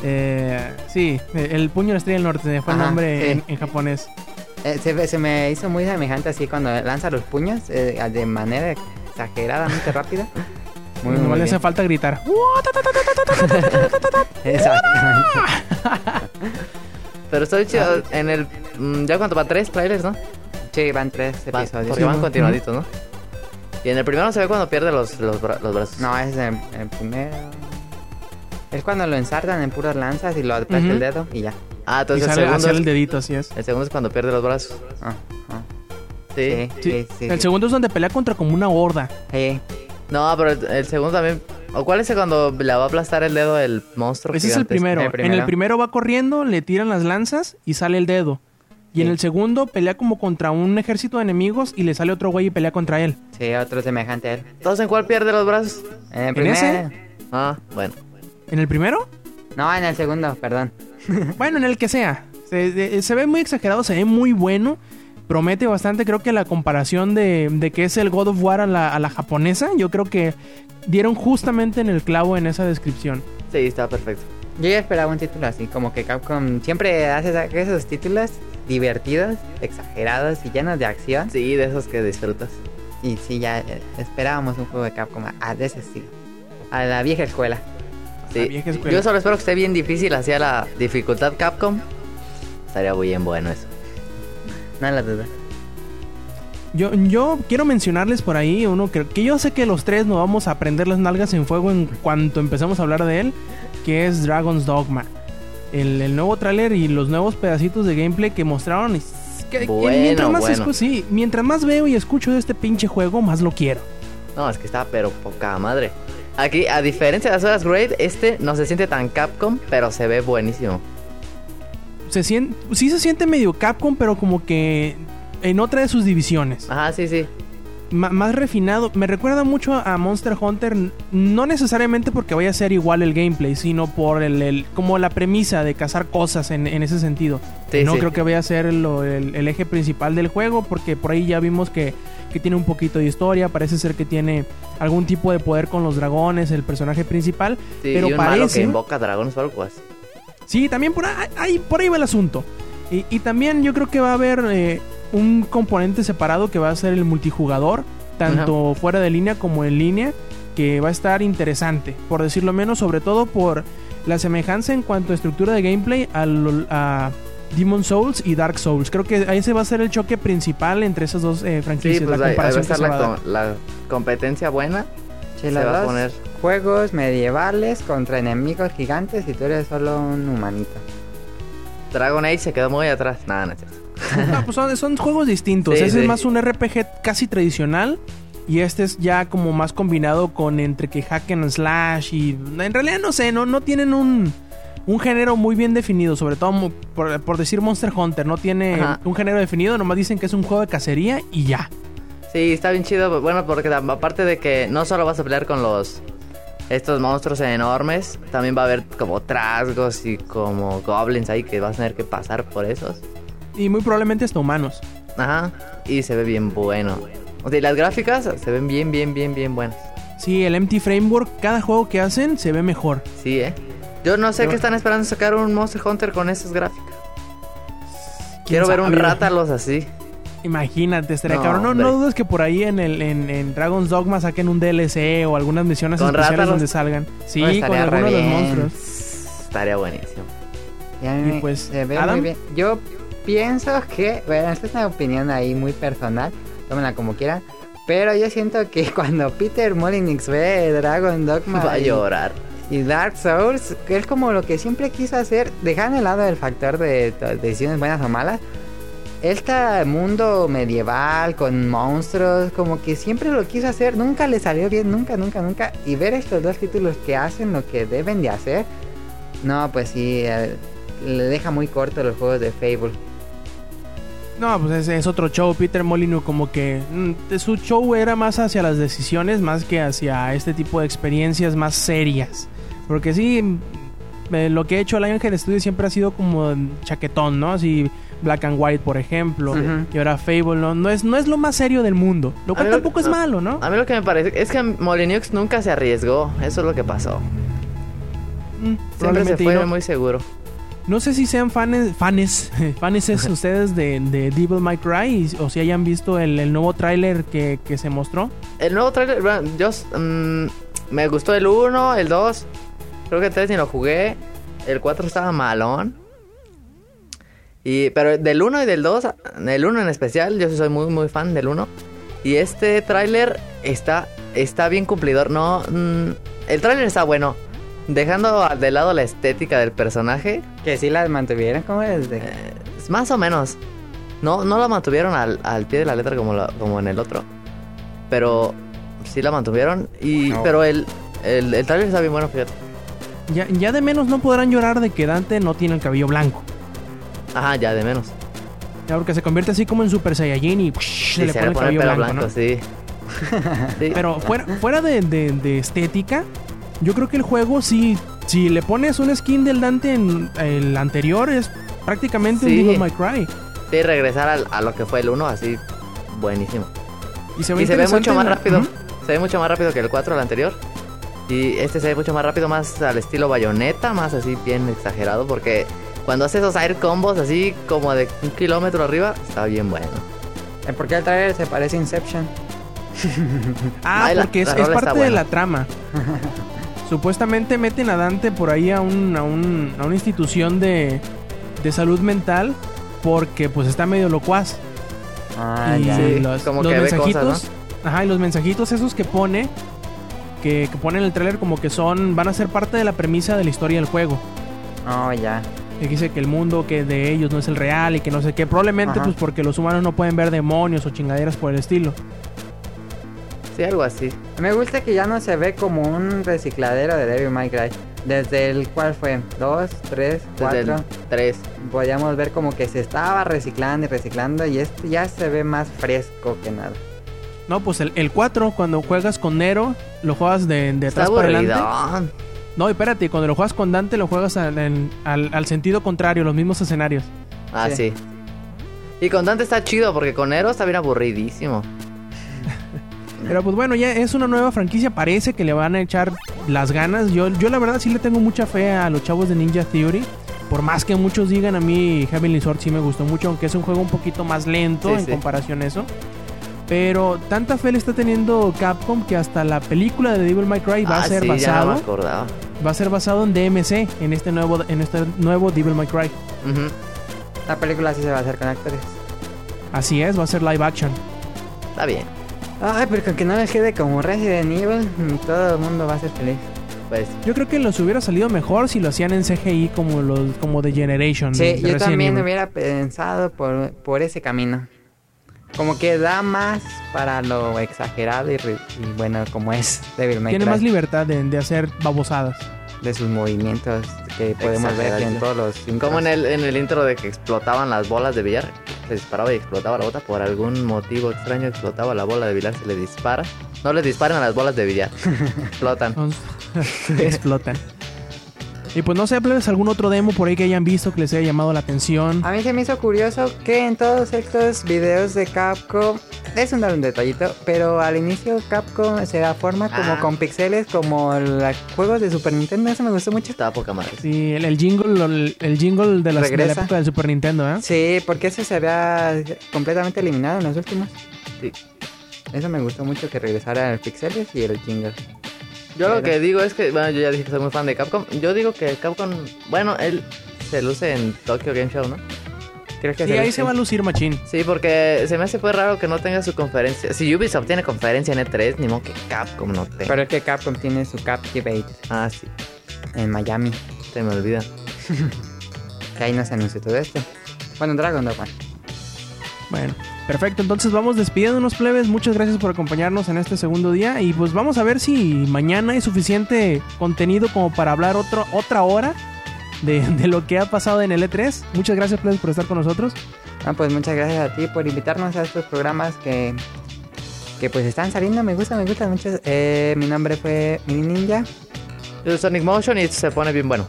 Eh, sí, el puño de la estrella del norte fue el nombre sí. en, en japonés. Eh, se me hizo muy semejante así cuando lanza los puños eh, de manera exageradamente rápida. [LAUGHS] Muy, no muy le hace bien. falta gritar. [LAUGHS] Exactamente. Pero está chido. En el. mm, ya cuánto va tres trailers, ¿no? Sí, van tres episodios. porque van continuaditos, ¿no? Y en el primero se ve cuando pierde los, los, bra- los brazos. No, es el, el primero. Es cuando lo ensartan en puras lanzas y lo aplasta Ujú. el dedo y ya. Ah, Y entonces el sale segundo, hacia es, el dedito, así es. el segundo es cuando pierde los brazos. Ah, ah. Sí. Sí, Sí, sí, sí. el sí. segundo es donde pelea contra como una horda. Sí. No, pero el, el segundo también. ¿O cuál es el cuando le va a aplastar el dedo el monstruo? Ese es el primero. El En el primero va corriendo, le tiran las lanzas y sale el dedo. Y en el segundo pelea como contra un ejército de enemigos y le sale otro güey y pelea contra él. Sí, otro semejante a él. Entonces, ¿en cuál pierde los brazos? En el ¿En primero. ese? Ah, bueno. ¿En el primero? No, en el segundo, perdón. Bueno, en el que sea. Se ve muy exagerado, se ve muy bueno. Promete bastante, creo que la comparación de, de que es el God of War a la, a la japonesa, yo creo que dieron justamente en el clavo en esa descripción. Sí, está perfecto. Yo ya esperaba un título así, como que Capcom siempre hace esos títulos divertidos, exagerados y llenos de acción. Sí, de esos que disfrutas. Y sí, ya esperábamos un juego de Capcom a, de ese estilo. A la vieja escuela. Sí. vieja escuela. Yo solo espero que esté bien difícil hacia la dificultad Capcom. Estaría muy bien bueno eso. Duda. Yo, yo quiero mencionarles por ahí uno que, que yo sé que los tres nos vamos a prender las nalgas en fuego en cuanto empecemos a hablar de él, que es Dragon's Dogma. El, el nuevo tráiler y los nuevos pedacitos de gameplay que mostraron. y que- Bueno, mientras más bueno. sí, mientras más veo y escucho de este pinche juego, más lo quiero. No, es que está pero poca madre. Aquí, a diferencia de las otras Great, este no se siente tan Capcom, pero se ve buenísimo. Se siente, sí se siente medio Capcom, pero como que en otra de sus divisiones. Ajá, sí, sí. Ma- más refinado. Me recuerda mucho a Monster Hunter, no necesariamente porque vaya a ser igual el gameplay, sino por el, el- como la premisa de cazar cosas en, en ese sentido. Sí, no sí. creo que vaya a ser lo- el, el eje principal del juego, porque por ahí ya vimos que, que tiene un poquito de historia, parece ser que tiene algún tipo de poder con los dragones, el personaje principal. Sí, pero y un malo que parece... invoca dragones o algo así. Sí, también por ahí, por ahí va el asunto. Y, y también yo creo que va a haber eh, un componente separado que va a ser el multijugador, tanto fuera de línea como en línea, que va a estar interesante, por decirlo menos, sobre todo por la semejanza en cuanto a estructura de gameplay al- a Demon Souls y Dark Souls. Creo que ese va a ser el choque principal entre esas dos eh, Sí, franquicias, pues la ahí, ahí va a estar va a la competencia buena. Sí, Se los va a dos poner- juegos medievales contra enemigos gigantes y tú eres solo un humanito. Dragon Age se quedó muy atrás. Nada, no cierto. No, pues son, son juegos distintos. Sí, Ese sí. es más un RPG casi tradicional. Y este es ya como más combinado con entre que hack and slash y... En realidad no sé, no, no tienen un, un género muy bien definido. Sobre todo por, por decir Monster Hunter. No tiene Ajá. un género definido. Nomás dicen que es un juego de cacería y ya. Sí, está bien chido. Bueno, porque aparte de que no solo vas a pelear con los estos monstruos enormes, también va a haber como trasgos y como goblins ahí que vas a tener que pasar por esos. Y muy probablemente hasta humanos. Ajá. Y se ve bien bueno. O sea, y las gráficas se ven bien, bien, bien, bien buenas. Sí, el MT Framework, cada juego que hacen se ve mejor. Sí, eh. Yo no sé qué están esperando sacar un Monster Hunter con esas gráficas. ¿Quién Quiero ver un? Rátalos así. Imagínate, estaría No, cabrón. No, no dudes que por ahí en, el, en, en Dragon's Dogma saquen un DLC o algunas misiones Con especiales donde salgan. Sí, No, con de los monstruos. Estaría buenísimo. Y a mí Y pues, se ve Adam. muy bien. Yo pienso que, bueno, esta es una opinión ahí muy personal, tómenla como quieran, pero yo siento que [LAUGHS] cuando Peter Molyneux ve Dragon Dogma Va a y- llorar. y Dark Souls, que es como lo que siempre quiso hacer, dejando de lado el factor de decisiones buenas o malas. Este mundo medieval con monstruos, como que siempre lo quiso hacer, nunca le salió bien, nunca, nunca, nunca. Y ver estos dos títulos que hacen lo que deben de hacer, no, pues sí, eh, le deja muy corto los juegos de Fable. No, pues es, es otro show. Peter Molyneux como que mm, su show era más hacia las decisiones más que hacia este tipo de experiencias más serias. Porque sí, eh, lo que ha hecho el Ángel Studio siempre ha sido como chaquetón, ¿no? Así Black and White, por ejemplo. Y ahora Fable, ¿no? No es, no es lo más serio del mundo. Lo cual lo- tampoco es malo, ¿no? A mí lo que me parece es que Molyneux nunca se arriesgó. Eso es lo que pasó. mm, Siempre se fue no. muy seguro. No sé si sean fans, fanes, fanes [LAUGHS] es [LAUGHS] ustedes de, de Devil May Cry o si hayan visto el, el nuevo tráiler que, que se mostró. El nuevo trailer, bueno, yo mm, me gustó el 1, el 2. Creo que el 3 ni lo jugué. El 4 estaba malón. Y, pero del 1 y del 2, el 1 en especial, yo soy muy muy fan del 1. Y este tráiler está, está bien cumplidor. No, mm, el tráiler está bueno. Dejando de lado la estética del personaje, Que sí las mantuvieron como desde... eh, es más o menos. No, no la mantuvieron al, al pie de la letra como, la- como en el otro. Pero sí la mantuvieron. Y, No. Pero el, el, el trailer está bien bueno, fíjate. Ya, ya de menos no podrán llorar de que Dante no tiene el cabello blanco. Ajá, ya de menos. Ya porque se convierte así como en Super Saiyajin y se Sí, le se pone le el pone el cabello blanco, blanco, ¿no? sí. [LAUGHS] Sí. Pero fuera, fuera de, de- de estética, yo creo que el juego, si, si le pones un skin del Dante en el anterior, es prácticamente Sí. un Devil May Cry. Sí, regresar al- a lo que fue el 1, así, buenísimo. Y se ve, Y se ve interesante mucho más rápido. Se ve mucho más rápido que el 4, el anterior. Y este se ve mucho más rápido, más al estilo bayoneta, más así bien exagerado. Porque cuando hace esos air combos así como de un kilómetro arriba, está bien bueno. Eh, ¿Por qué el trailer se parece a Inception? [LAUGHS] Ah, Ay, la- porque es, la es rola parte de la trama. [LAUGHS] Supuestamente meten a Dante por ahí a, un, a, un- a una institución de, de salud mental porque pues está medio locuaz. Ah, y ya. Sí, los, como los que ve mensajitos, ajá, y los mensajitos esos que pone, que, que pone en el tráiler como que son, van a ser parte de la premisa de la historia del juego. Oh, ya. Que dice que el mundo que de ellos no es el real y que no sé qué. Probablemente Ajá. pues porque los humanos no pueden ver demonios o chingaderas por el estilo. Sí, algo así. Me gusta que ya no se ve como un recicladero de Devil May Cry. Desde el cual fue, dos, tres, Desde cuatro. el 3. Podíamos ver como que se estaba reciclando y reciclando y este ya se ve más fresco que nada. No, pues el, el 4, cuando juegas con Nero, lo juegas de, de Está atrás para adelante. No, espérate, cuando lo juegas con Dante, lo juegas al, en- al, al sentido contrario, los mismos escenarios. Ah, Sí. sí. Y con Dante está chido porque con Nero está bien aburridísimo. [LAUGHS] Pero pues bueno, ya es una nueva franquicia, parece que le van a echar las ganas. Yo, yo la verdad sí le tengo mucha fe a los chavos de Ninja Theory. Por más que muchos digan, a mí Heavenly Sword sí me gustó mucho, aunque es un juego un poquito más lento Sí, en sí. comparación a eso. Pero tanta fe le está teniendo Capcom que hasta la película de Devil May Cry va ah, a ser sí, ya no basado, me va a ser basado en DMC, en este nuevo, en este nuevo Devil May Cry. La película sí se va a hacer con actores. Así es, va a ser live action. Está bien. Ay, pero con que no les quede como Resident Evil, todo el mundo va a ser feliz. Pues Yo creo que los hubiera salido mejor si lo hacían en CGI como los como de Generation. Sí, de yo Resident también Evil. hubiera pensado por, por ese camino. Como que da más para lo exagerado y, bueno, como es Devil May Tiene Cry, más libertad de, de hacer babosadas. de sus movimientos que podemos ver aquí en todos los intros. como en el, en el intro de que explotaban las bolas de billar. Se disparaba y explotaba la bota. Por algún motivo extraño explotaba la bola de billar. Se le dispara. No les disparen a las bolas de billar. [LAUGHS] Explotan. [LAUGHS] Explotan. Y pues no sé, plebes, algún otro demo por ahí que hayan visto que les haya llamado la atención. A mí se me hizo curioso que en todos estos videos de Capcom, es un, un detallito, pero al inicio Capcom se da forma como Ah. con pixeles, como los juegos de Super Nintendo, eso me gustó mucho. Estaba poca madre. Sí, el, el jingle, el, el jingle de, las- de la época del Super Nintendo, ¿eh? Sí, porque eso se había completamente eliminado en los últimos. Sí. Eso me gustó mucho que regresara el pixeles y el jingle. Yo lo que digo es que, bueno, yo ya dije que soy muy fan de Capcom. Yo digo que Capcom, bueno, él se luce en Tokyo Game Show, ¿no? Creo que Sí, ahí se va a lucir machín. Sí, porque se me hace pues raro que no tenga su conferencia. Si Ubisoft tiene conferencia en E3, ni modo que Capcom no tenga. Pero es que Capcom tiene su Captivate Ah, sí, en Miami, se me olvida. [LAUGHS] que ahí no se anunció todo esto. Bueno, Dragon Dogma. Bueno, perfecto. Entonces vamos despidiéndonos, plebes. Muchas gracias por acompañarnos en este segundo día. Y pues vamos a ver si mañana hay suficiente contenido como para hablar otro, otra hora de, de lo que ha pasado en el E3. Muchas gracias, plebes, por estar con nosotros. Ah, pues muchas gracias a ti por invitarnos a estos programas que, que pues están saliendo. Me gustan, me gustan mucho. Eh, mi nombre fue Mini Ninja. Yo soy Sonic Motion y se pone bien bueno.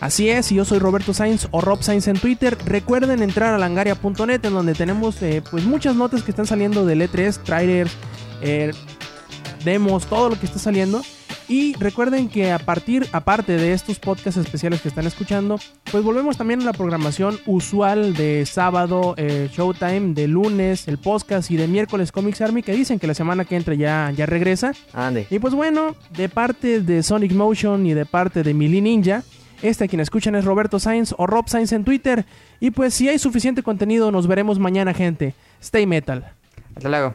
Así es, y yo soy Roberto Sainz o Rob Sainz en Twitter. Recuerden entrar a langaria.net en donde tenemos eh, pues muchas notas que están saliendo del E3, trailers, eh, demos, todo lo que está saliendo. Y recuerden que a partir, aparte de estos podcasts especiales que están escuchando, pues volvemos también a la programación usual de sábado, eh, Showtime, de lunes, el podcast y de miércoles Comics Army, que dicen que la semana que entra ya, ya regresa. Ande. Y pues bueno, de parte de Sonic Motion y de parte de Mili Ninja, este a quien escuchan es Roberto Sainz o Rob Sainz en Twitter. Y pues si hay suficiente contenido, nos veremos mañana, gente. Stay metal. Hasta luego.